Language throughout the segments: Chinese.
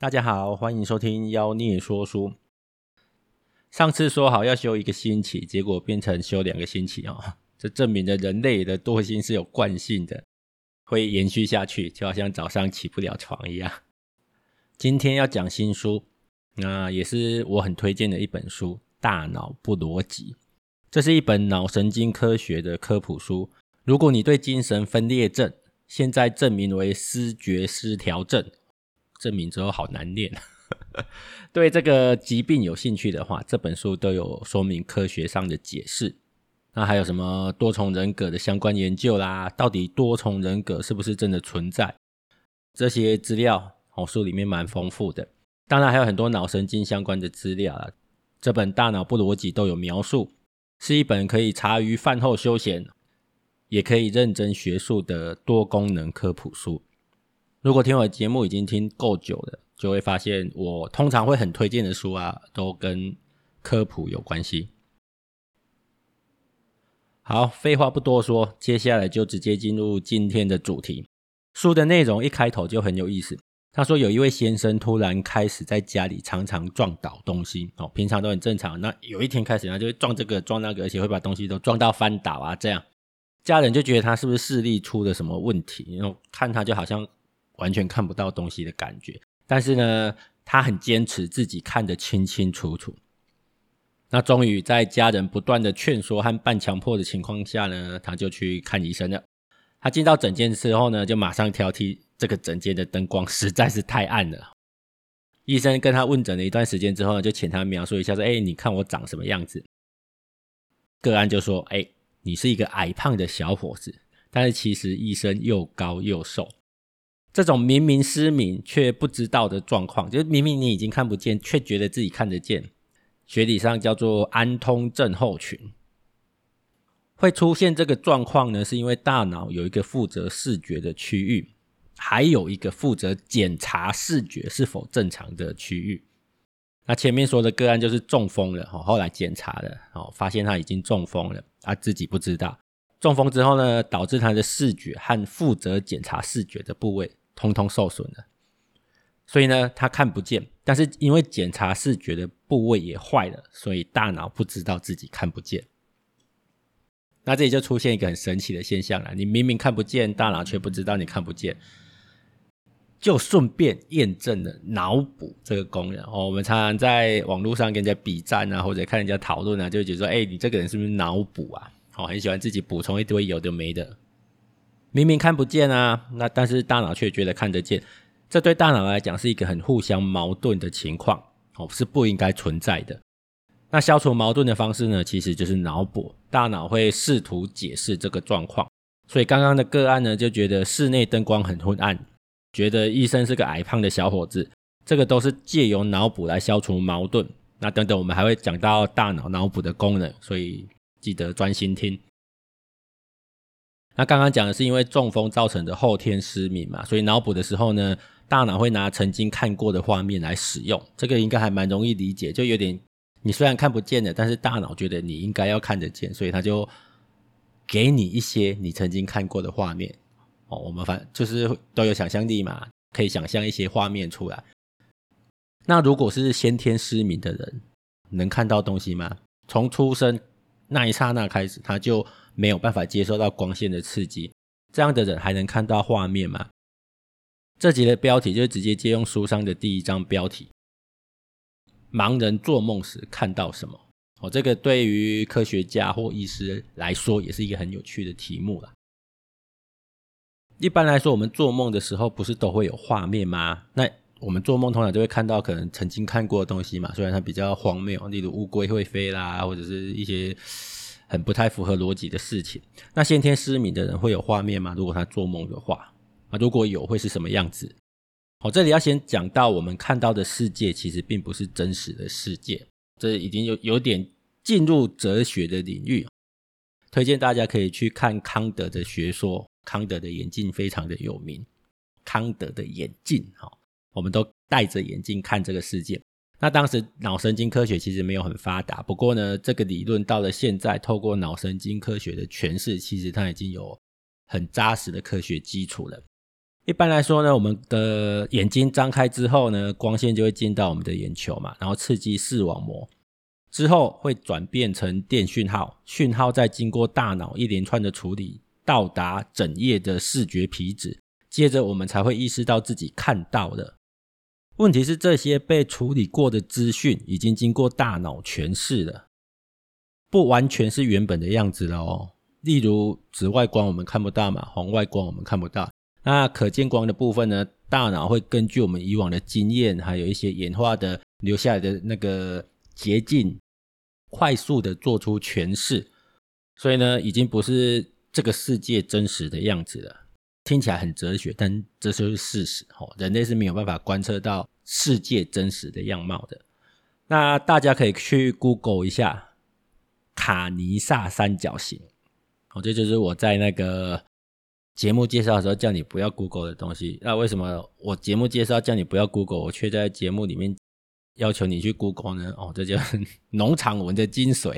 大家好，欢迎收听妖孽说书。上次说好要休一个星期，结果变成休两个星期哦。这证明了人类的惰性是有惯性的，会延续下去，就好像早上起不了床一样。今天要讲新书，那也是我很推荐的一本书《大脑不逻辑》。这是一本脑神经科学的科普书。如果你对精神分裂症，现在证明为思觉失调症。证明之后好难念。对这个疾病有兴趣的话，这本书都有说明科学上的解释。那还有什么多重人格的相关研究啦？到底多重人格是不是真的存在？这些资料哦，书里面蛮丰富的。当然还有很多脑神经相关的资料啦。这本《大脑不逻辑》都有描述，是一本可以茶余饭后休闲，也可以认真学术的多功能科普书。如果听我的节目已经听够久了，就会发现我通常会很推荐的书啊，都跟科普有关系。好，废话不多说，接下来就直接进入今天的主题。书的内容一开头就很有意思。他说有一位先生突然开始在家里常常撞倒东西哦，平常都很正常，那有一天开始他就会撞这个撞那个，而且会把东西都撞到翻倒啊，这样家人就觉得他是不是视力出了什么问题？然后看他就好像。完全看不到东西的感觉，但是呢，他很坚持自己看得清清楚楚。那终于在家人不断的劝说和半强迫的情况下呢，他就去看医生了。他进到诊间之后呢，就马上挑剔这个诊间的灯光实在是太暗了。医生跟他问诊了一段时间之后呢，就请他描述一下说：“哎，你看我长什么样子？”个案就说：“哎，你是一个矮胖的小伙子，但是其实医生又高又瘦。”这种明明失明却不知道的状况，就是明明你已经看不见，却觉得自己看得见，学理上叫做安通症候群。会出现这个状况呢，是因为大脑有一个负责视觉的区域，还有一个负责检查视觉是否正常的区域。那前面说的个案就是中风了，后来检查了哦，发现他已经中风了，他自己不知道。中风之后呢，导致他的视觉和负责检查视觉的部位。通通受损了，所以呢，他看不见。但是因为检查视觉的部位也坏了，所以大脑不知道自己看不见。那这里就出现一个很神奇的现象了：你明明看不见，大脑却不知道你看不见，就顺便验证了脑补这个功能。哦，我们常常在网络上跟人家比战啊，或者看人家讨论啊，就觉得说：“哎，你这个人是不是脑补啊？”哦，很喜欢自己补充一堆有的没的。明明看不见啊，那但是大脑却觉得看得见，这对大脑来讲是一个很互相矛盾的情况，哦，是不应该存在的。那消除矛盾的方式呢，其实就是脑补，大脑会试图解释这个状况。所以刚刚的个案呢，就觉得室内灯光很昏暗，觉得医生是个矮胖的小伙子，这个都是借由脑补来消除矛盾。那等等，我们还会讲到大脑脑补的功能，所以记得专心听。那刚刚讲的是因为中风造成的后天失明嘛，所以脑补的时候呢，大脑会拿曾经看过的画面来使用，这个应该还蛮容易理解，就有点你虽然看不见的，但是大脑觉得你应该要看得见，所以他就给你一些你曾经看过的画面。哦，我们反就是都有想象力嘛，可以想象一些画面出来。那如果是先天失明的人，能看到东西吗？从出生那一刹那开始，他就没有办法接受到光线的刺激，这样的人还能看到画面吗？这集的标题就直接借用书上的第一章标题：盲人做梦时看到什么？哦，这个对于科学家或医师来说也是一个很有趣的题目啦。一般来说，我们做梦的时候不是都会有画面吗？那我们做梦通常就会看到可能曾经看过的东西嘛，虽然它比较荒谬，例如乌龟会飞啦，或者是一些。很不太符合逻辑的事情。那先天失明的人会有画面吗？如果他做梦的话，啊，如果有，会是什么样子？好，这里要先讲到，我们看到的世界其实并不是真实的世界，这已经有有点进入哲学的领域。推荐大家可以去看康德的学说，康德的眼镜非常的有名。康德的眼镜，好，我们都戴着眼镜看这个世界。那当时脑神经科学其实没有很发达，不过呢，这个理论到了现在，透过脑神经科学的诠释，其实它已经有很扎实的科学基础了。一般来说呢，我们的眼睛张开之后呢，光线就会进到我们的眼球嘛，然后刺激视网膜，之后会转变成电讯号，讯号再经过大脑一连串的处理，到达整页的视觉皮质，接着我们才会意识到自己看到的。问题是这些被处理过的资讯已经经过大脑诠释了，不完全是原本的样子了哦。例如紫外光我们看不到嘛，红外光我们看不到。那可见光的部分呢？大脑会根据我们以往的经验，还有一些演化的留下来的那个捷径，快速的做出诠释。所以呢，已经不是这个世界真实的样子了。听起来很哲学，但这就是事实。哦，人类是没有办法观测到世界真实的样貌的。那大家可以去 Google 一下卡尼萨三角形。哦，这就是我在那个。节目介绍的时候叫你不要 Google 的东西，那为什么我节目介绍叫你不要 Google，我却在节目里面要求你去 Google 呢？哦，这就是农场文的精髓。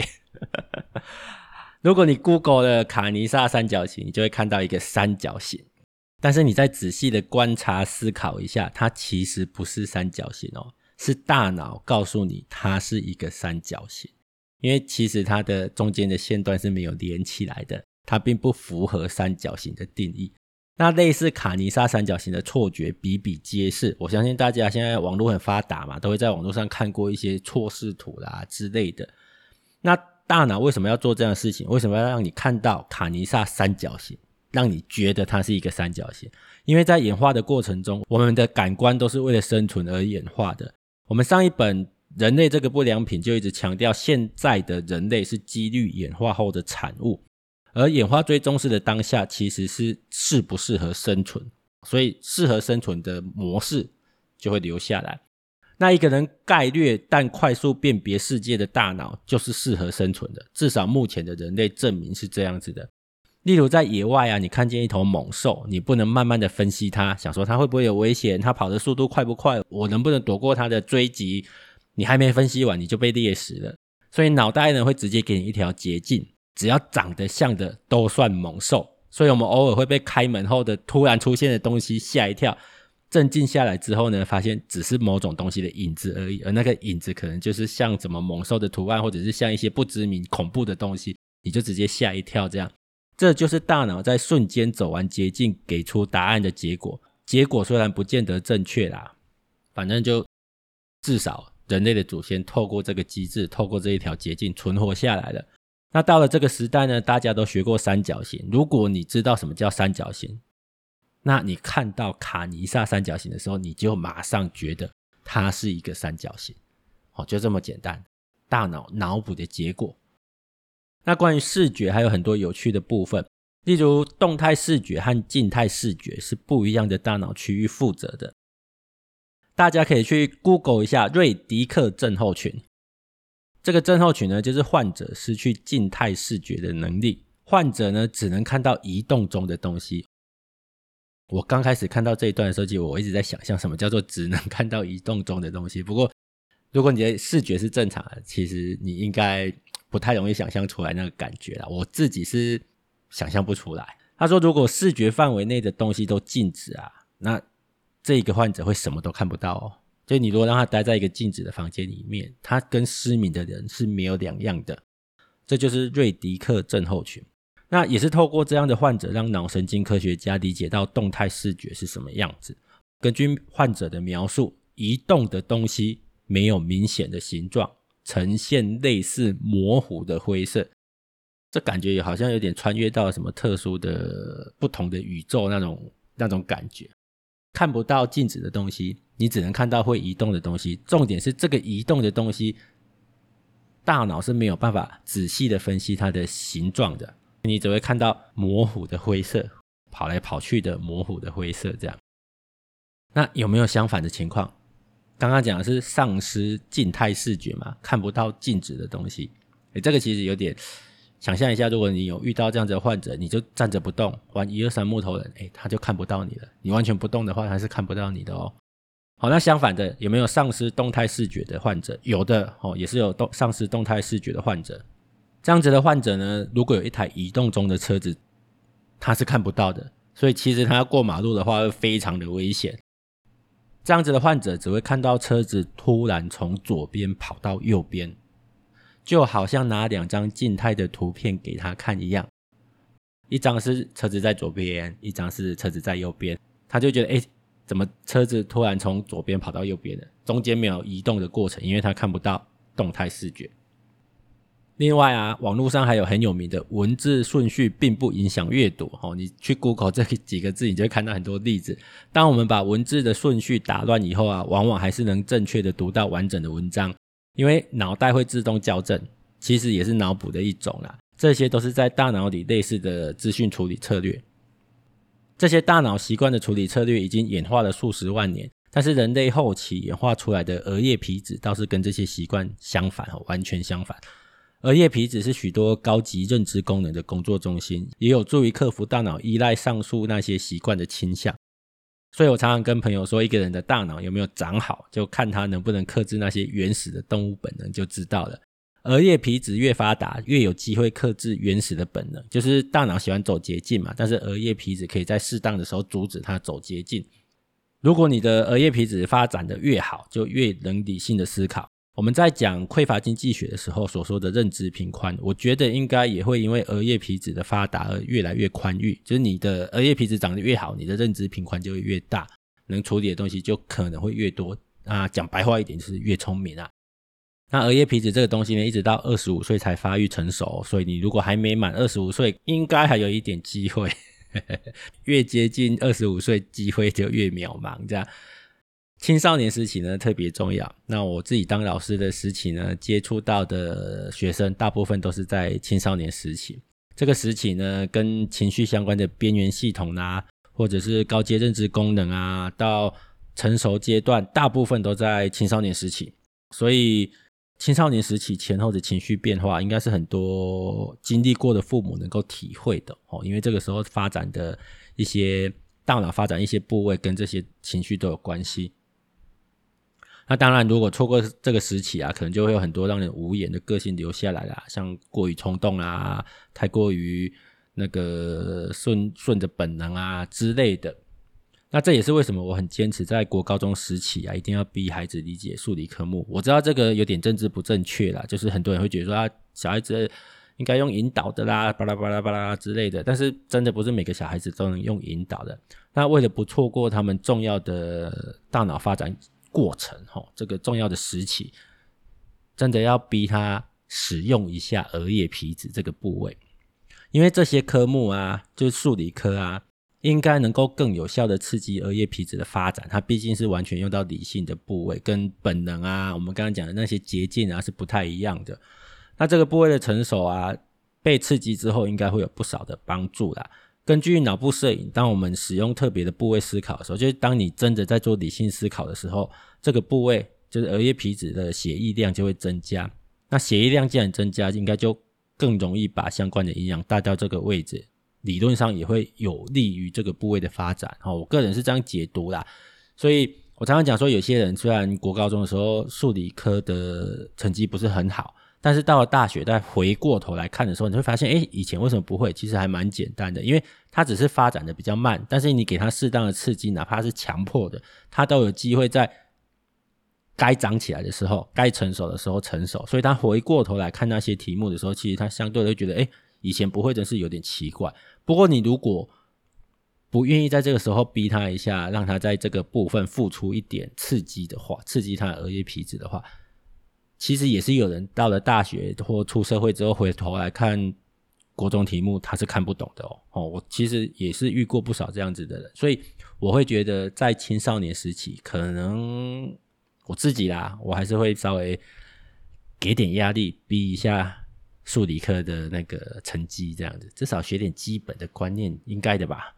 如果你 Google 了卡尼萨三角形，你就会看到一个三角形，但是你再仔细的观察思考一下，它其实不是三角形哦，是大脑告诉你它是一个三角形，因为其实它的中间的线段是没有连起来的。它并不符合三角形的定义。那类似卡尼萨三角形的错觉比比皆是。我相信大家现在网络很发达嘛，都会在网络上看过一些错视图啦之类的。那大脑为什么要做这样的事情？为什么要让你看到卡尼萨三角形，让你觉得它是一个三角形？因为在演化的过程中，我们的感官都是为了生存而演化的。我们上一本《人类这个不良品》就一直强调，现在的人类是几率演化后的产物。而演化最重视的当下，其实是适不适合生存，所以适合生存的模式就会留下来。那一个人概略但快速辨别世界的大脑，就是适合生存的。至少目前的人类证明是这样子的。例如在野外啊，你看见一头猛兽，你不能慢慢的分析它，想说它会不会有危险，它跑的速度快不快，我能不能躲过它的追击？你还没分析完，你就被猎食了。所以脑袋呢，会直接给你一条捷径。只要长得像的都算猛兽，所以我们偶尔会被开门后的突然出现的东西吓一跳，镇静下来之后呢，发现只是某种东西的影子而已，而那个影子可能就是像什么猛兽的图案，或者是像一些不知名恐怖的东西，你就直接吓一跳。这样，这就是大脑在瞬间走完捷径给出答案的结果。结果虽然不见得正确啦，反正就至少人类的祖先透过这个机制，透过这一条捷径存活下来了。那到了这个时代呢，大家都学过三角形。如果你知道什么叫三角形，那你看到卡尼萨三角形的时候，你就马上觉得它是一个三角形。哦，就这么简单，大脑脑补的结果。那关于视觉还有很多有趣的部分，例如动态视觉和静态视觉是不一样的大脑区域负责的。大家可以去 Google 一下瑞迪克症候群。这个症候群呢，就是患者失去静态视觉的能力，患者呢只能看到移动中的东西。我刚开始看到这一段的时候，其实我一直在想象什么叫做只能看到移动中的东西。不过，如果你的视觉是正常的，其实你应该不太容易想象出来那个感觉啦。我自己是想象不出来。他说，如果视觉范围内的东西都静止啊，那这一个患者会什么都看不到哦。就你如果让他待在一个静止的房间里面，他跟失明的人是没有两样的。这就是瑞迪克症候群。那也是透过这样的患者，让脑神经科学家理解到动态视觉是什么样子。根据患者的描述，移动的东西没有明显的形状，呈现类似模糊的灰色。这感觉也好像有点穿越到什么特殊的、不同的宇宙那种那种感觉。看不到静止的东西。你只能看到会移动的东西，重点是这个移动的东西，大脑是没有办法仔细的分析它的形状的，你只会看到模糊的灰色，跑来跑去的模糊的灰色这样。那有没有相反的情况？刚刚讲的是丧失静态视觉嘛，看不到静止的东西。诶，这个其实有点，想象一下，如果你有遇到这样子的患者，你就站着不动，玩一二三木头人，诶，他就看不到你了。你完全不动的话，他是看不到你的哦。好，那相反的，有没有丧失动态视觉的患者？有的哦，也是有动丧失动态视觉的患者。这样子的患者呢，如果有一台移动中的车子，他是看不到的。所以其实他要过马路的话会非常的危险。这样子的患者只会看到车子突然从左边跑到右边，就好像拿两张静态的图片给他看一样，一张是车子在左边，一张是车子在右边，他就觉得哎，怎么车子突然从左边跑到右边的？中间没有移动的过程，因为他看不到动态视觉。另外啊，网络上还有很有名的文字顺序并不影响阅读。哦，你去 Google 这几个字，你就会看到很多例子。当我们把文字的顺序打乱以后啊，往往还是能正确的读到完整的文章，因为脑袋会自动校正，其实也是脑补的一种啦。这些都是在大脑里类似的资讯处理策略。这些大脑习惯的处理策略已经演化了数十万年，但是人类后期演化出来的额叶皮质倒是跟这些习惯相反哦，完全相反。额叶皮质是许多高级认知功能的工作中心，也有助于克服大脑依赖上述那些习惯的倾向。所以我常常跟朋友说，一个人的大脑有没有长好，就看他能不能克制那些原始的动物本能就知道了。额叶皮质越发达，越有机会克制原始的本能，就是大脑喜欢走捷径嘛，但是额叶皮质可以在适当的时候阻止它走捷径。如果你的额叶皮质发展的越好，就越能理性的思考。我们在讲匮乏经济学的时候所说的认知频宽，我觉得应该也会因为额叶皮质的发达而越来越宽裕。就是你的额叶皮质长得越好，你的认知频宽就会越大，能处理的东西就可能会越多。啊，讲白话一点就是越聪明啊。那额叶皮质这个东西呢，一直到二十五岁才发育成熟，所以你如果还没满二十五岁，应该还有一点机会。越接近二十五岁，机会就越渺茫，这样。青少年时期呢，特别重要。那我自己当老师的时期呢，接触到的学生大部分都是在青少年时期。这个时期呢，跟情绪相关的边缘系统啊，或者是高阶认知功能啊，到成熟阶段，大部分都在青少年时期。所以，青少年时期前后的情绪变化，应该是很多经历过的父母能够体会的哦。因为这个时候发展的一些大脑发展一些部位，跟这些情绪都有关系。那当然，如果错过这个时期啊，可能就会有很多让人无言的个性留下来啦，像过于冲动啊，太过于那个顺顺着本能啊之类的。那这也是为什么我很坚持在国高中时期啊，一定要逼孩子理解数理科目。我知道这个有点政治不正确啦，就是很多人会觉得说啊，小孩子应该用引导的啦，巴拉巴拉巴拉之类的。但是真的不是每个小孩子都能用引导的。那为了不错过他们重要的大脑发展。过程吼，这个重要的时期，真的要逼他使用一下额叶皮质这个部位，因为这些科目啊，就是数理科啊，应该能够更有效的刺激额叶皮质的发展。它毕竟是完全用到理性的部位，跟本能啊，我们刚刚讲的那些捷径啊是不太一样的。那这个部位的成熟啊，被刺激之后，应该会有不少的帮助啦。根据脑部摄影，当我们使用特别的部位思考的时候，就是当你真的在做理性思考的时候，这个部位就是额叶皮质的血液量就会增加。那血液量既然增加，应该就更容易把相关的营养带到这个位置，理论上也会有利于这个部位的发展。哦，我个人是这样解读啦。所以我常常讲说，有些人虽然国高中的时候数理科的成绩不是很好。但是到了大学，再回过头来看的时候，你会发现，哎，以前为什么不会？其实还蛮简单的，因为它只是发展的比较慢，但是你给它适当的刺激，哪怕是强迫的，它都有机会在该长起来的时候，该成熟的时候成熟。所以他回过头来看那些题目的时候，其实他相对会觉得，哎，以前不会真是有点奇怪。不过你如果不愿意在这个时候逼他一下，让他在这个部分付出一点刺激的话，刺激他的额叶皮质的话。其实也是有人到了大学或出社会之后回头来看国中题目，他是看不懂的哦。哦，我其实也是遇过不少这样子的人，所以我会觉得在青少年时期，可能我自己啦，我还是会稍微给点压力，逼一下数理科的那个成绩，这样子至少学点基本的观念，应该的吧。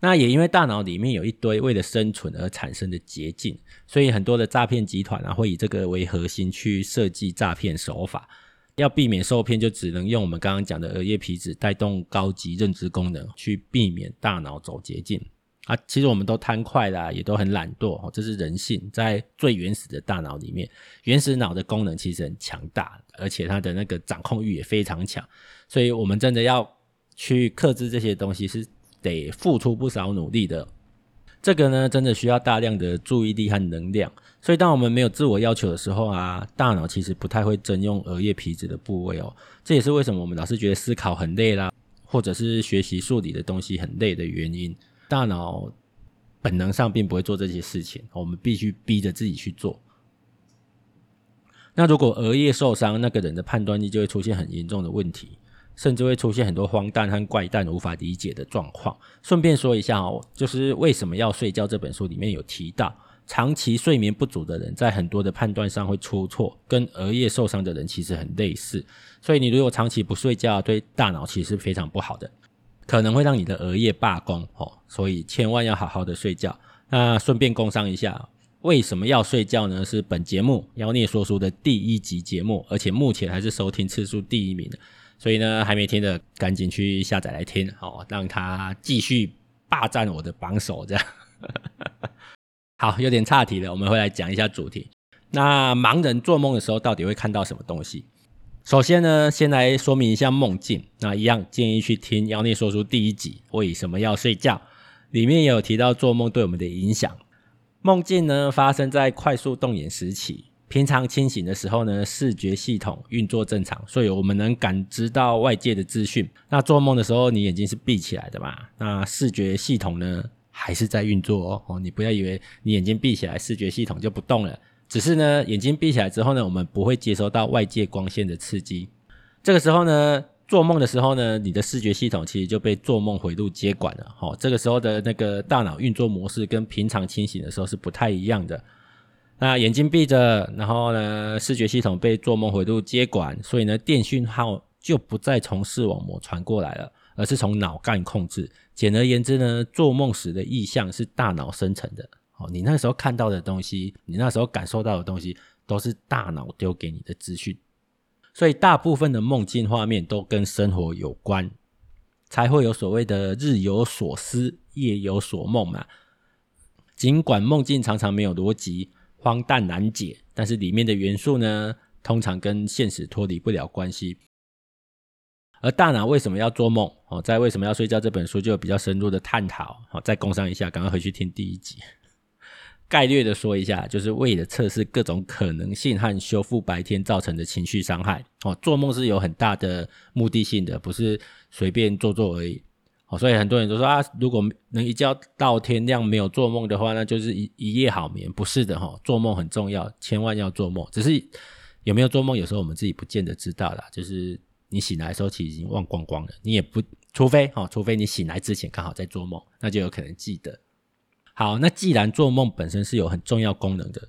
那也因为大脑里面有一堆为了生存而产生的捷径，所以很多的诈骗集团啊会以这个为核心去设计诈骗手法。要避免受骗，就只能用我们刚刚讲的额叶皮质带动高级认知功能，去避免大脑走捷径啊。其实我们都贪快啦，也都很懒惰，这是人性，在最原始的大脑里面，原始脑的功能其实很强大，而且它的那个掌控欲也非常强。所以我们真的要去克制这些东西是。得付出不少努力的。这个呢，真的需要大量的注意力和能量。所以，当我们没有自我要求的时候啊，大脑其实不太会征用额叶皮质的部位哦。这也是为什么我们老是觉得思考很累啦，或者是学习数理的东西很累的原因。大脑本能上并不会做这些事情，我们必须逼着自己去做。那如果额叶受伤，那个人的判断力就会出现很严重的问题。甚至会出现很多荒诞和怪诞、无法理解的状况。顺便说一下哦，就是为什么要睡觉这本书里面有提到，长期睡眠不足的人在很多的判断上会出错，跟额叶受伤的人其实很类似。所以你如果长期不睡觉，对大脑其实非常不好的，可能会让你的额叶罢工哦。所以千万要好好的睡觉。那顺便工商一下，为什么要睡觉呢？是本节目妖孽说书的第一集节目，而且目前还是收听次数第一名的。所以呢，还没听的赶紧去下载来听，好，让他继续霸占我的榜首，这样。好，有点岔题了，我们会来讲一下主题。那盲人做梦的时候，到底会看到什么东西？首先呢，先来说明一下梦境。那一样建议去听《妖孽说书》第一集，为什么要睡觉？里面也有提到做梦对我们的影响。梦境呢，发生在快速动眼时期。平常清醒的时候呢，视觉系统运作正常，所以我们能感知到外界的资讯。那做梦的时候，你眼睛是闭起来的嘛？那视觉系统呢，还是在运作哦。你不要以为你眼睛闭起来，视觉系统就不动了。只是呢，眼睛闭起来之后呢，我们不会接收到外界光线的刺激。这个时候呢，做梦的时候呢，你的视觉系统其实就被做梦回路接管了。哦，这个时候的那个大脑运作模式跟平常清醒的时候是不太一样的。那眼睛闭着，然后呢，视觉系统被做梦回路接管，所以呢，电讯号就不再从视网膜传过来了，而是从脑干控制。简而言之呢，做梦时的意象是大脑生成的。哦，你那时候看到的东西，你那时候感受到的东西，都是大脑丢给你的资讯。所以大部分的梦境画面都跟生活有关，才会有所谓的日有所思，夜有所梦嘛。尽管梦境常常没有逻辑。荒诞难解，但是里面的元素呢，通常跟现实脱离不了关系。而大脑为什么要做梦？哦，在《为什么要睡觉》这本书就有比较深入的探讨。好，再工商一下，赶快回去听第一集。概略的说一下，就是为了测试各种可能性和修复白天造成的情绪伤害。哦，做梦是有很大的目的性的，不是随便做做而已。所以很多人都说啊，如果能一觉到天亮没有做梦的话，那就是一一夜好眠。不是的哈，做梦很重要，千万要做梦。只是有没有做梦，有时候我们自己不见得知道啦。就是你醒来的时候，其实已经忘光光了。你也不，除非哈，除非你醒来之前刚好在做梦，那就有可能记得。好，那既然做梦本身是有很重要功能的，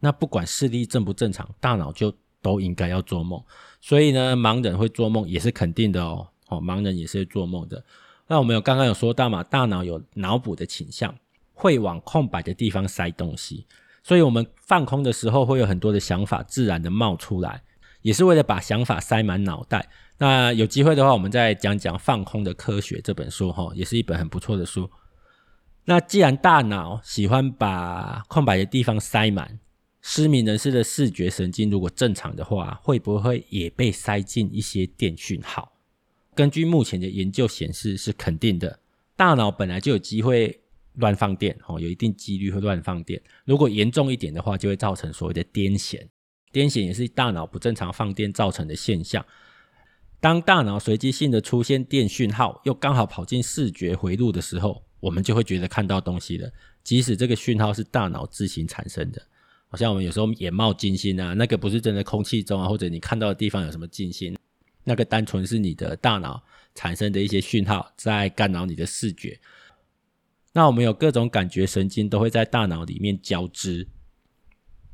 那不管视力正不正常，大脑就都应该要做梦。所以呢，盲人会做梦也是肯定的哦。哦，盲人也是会做梦的。那我们有刚刚有说到嘛，大脑有脑补的倾向，会往空白的地方塞东西，所以我们放空的时候会有很多的想法自然的冒出来，也是为了把想法塞满脑袋。那有机会的话，我们再讲讲《放空的科学》这本书哈，也是一本很不错的书。那既然大脑喜欢把空白的地方塞满，失明人士的视觉神经如果正常的话，会不会也被塞进一些电讯号？根据目前的研究显示，是肯定的。大脑本来就有机会乱放电，哦，有一定几率会乱放电。如果严重一点的话，就会造成所谓的癫痫。癫痫也是大脑不正常放电造成的现象。当大脑随机性的出现电讯号，又刚好跑进视觉回路的时候，我们就会觉得看到东西了。即使这个讯号是大脑自行产生的，好像我们有时候眼冒金星啊，那个不是真的空气中啊，或者你看到的地方有什么金星。那个单纯是你的大脑产生的一些讯号在干扰你的视觉。那我们有各种感觉神经都会在大脑里面交织，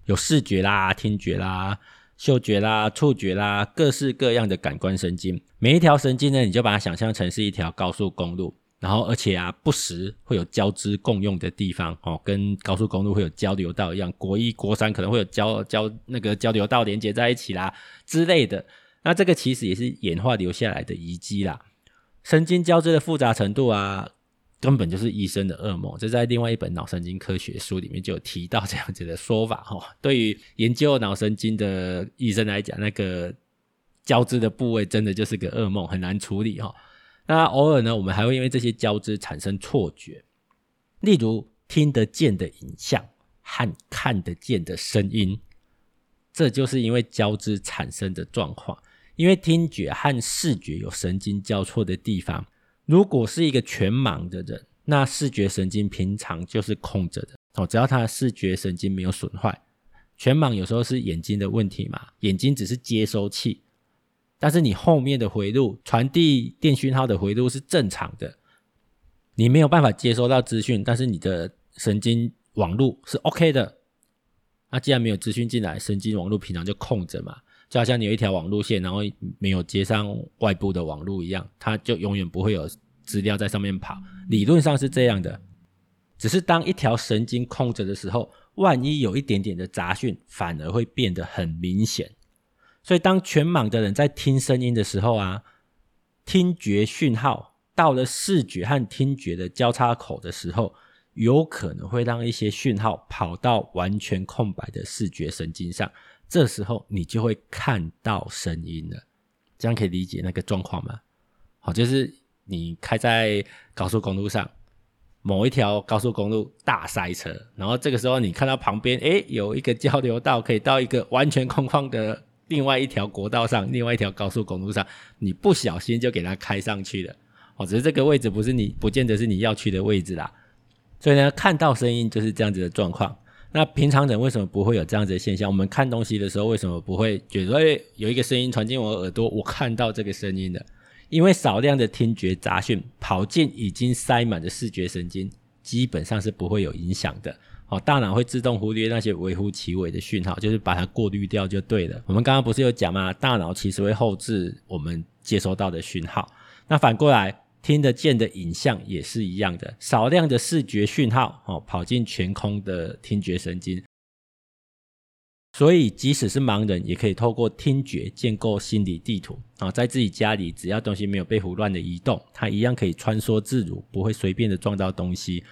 有视觉啦、听觉啦、嗅觉啦、触觉啦，各式各样的感官神经。每一条神经呢，你就把它想象成是一条高速公路，然后而且啊，不时会有交织共用的地方哦，跟高速公路会有交流道一样，国一、国三可能会有交交那个交流道连接在一起啦之类的。那这个其实也是演化留下来的遗迹啦，神经交织的复杂程度啊，根本就是医生的噩梦。这在另外一本脑神经科学书里面就有提到这样子的说法哈。对于研究脑神经的医生来讲，那个交织的部位真的就是个噩梦，很难处理哈。那偶尔呢，我们还会因为这些交织产生错觉，例如听得见的影像和看得见的声音，这就是因为交织产生的状况。因为听觉和视觉有神经交错的地方，如果是一个全盲的人，那视觉神经平常就是空着的哦，只要他的视觉神经没有损坏。全盲有时候是眼睛的问题嘛，眼睛只是接收器。但是你后面的回路传递电讯号的回路是正常的，你没有办法接收到资讯，但是你的神经网路是 OK 的。那既然没有资讯进来，神经网路平常就空着嘛，就好像你有一条网路线，然后没有接上外部的网路一样，它就永远不会有资料在上面跑。理论上是这样的，只是当一条神经空着的时候，万一有一点点的杂讯，反而会变得很明显。所以，当全盲的人在听声音的时候啊，听觉讯号到了视觉和听觉的交叉口的时候，有可能会让一些讯号跑到完全空白的视觉神经上，这时候你就会看到声音了。这样可以理解那个状况吗？好，就是你开在高速公路上，某一条高速公路大塞车，然后这个时候你看到旁边，诶，有一个交流道可以到一个完全空旷的。另外一条国道上，另外一条高速公路上，你不小心就给它开上去了，哦，只是这个位置不是你，不见得是你要去的位置啦。所以呢，看到声音就是这样子的状况。那平常人为什么不会有这样子的现象？我们看东西的时候为什么不会觉得，诶，有一个声音传进我耳朵，我看到这个声音了？因为少量的听觉杂讯跑进已经塞满的视觉神经，基本上是不会有影响的。哦，大脑会自动忽略那些微乎其微的讯号，就是把它过滤掉就对了。我们刚刚不是有讲吗？大脑其实会后置我们接收到的讯号。那反过来，听得见的影像也是一样的，少量的视觉讯号哦，跑进全空的听觉神经。所以，即使是盲人，也可以透过听觉建构心理地图啊，在自己家里，只要东西没有被胡乱的移动，它一样可以穿梭自如，不会随便的撞到东西。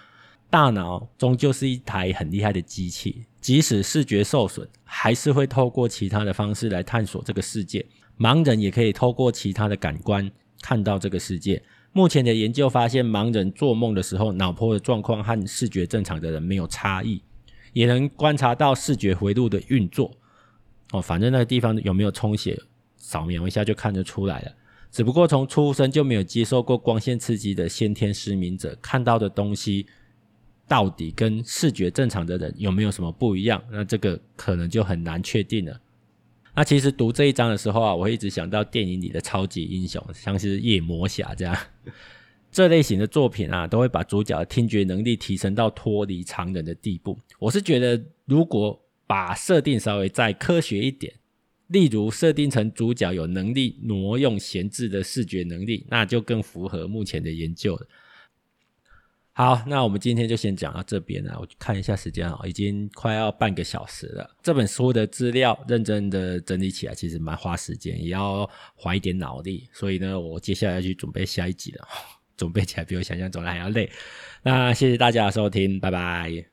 大脑终究是一台很厉害的机器，即使视觉受损，还是会透过其他的方式来探索这个世界。盲人也可以透过其他的感官看到这个世界。目前的研究发现，盲人做梦的时候，脑波的状况和视觉正常的人没有差异，也能观察到视觉回路的运作。哦，反正那个地方有没有充血，扫描一下就看得出来了。只不过从出生就没有接受过光线刺激的先天失明者看到的东西。到底跟视觉正常的人有没有什么不一样？那这个可能就很难确定了。那其实读这一章的时候啊，我会一直想到电影里的超级英雄，像是夜魔侠这样，这类型的作品啊，都会把主角的听觉能力提升到脱离常人的地步。我是觉得，如果把设定稍微再科学一点，例如设定成主角有能力挪用闲置的视觉能力，那就更符合目前的研究了。好，那我们今天就先讲到这边了。我看一下时间啊，已经快要半个小时了。这本书的资料认真的整理起来，其实蛮花时间，也要花一点脑力。所以呢，我接下来要去准备下一集了，准备起来比我想象中的还要累。那谢谢大家的收听，拜拜。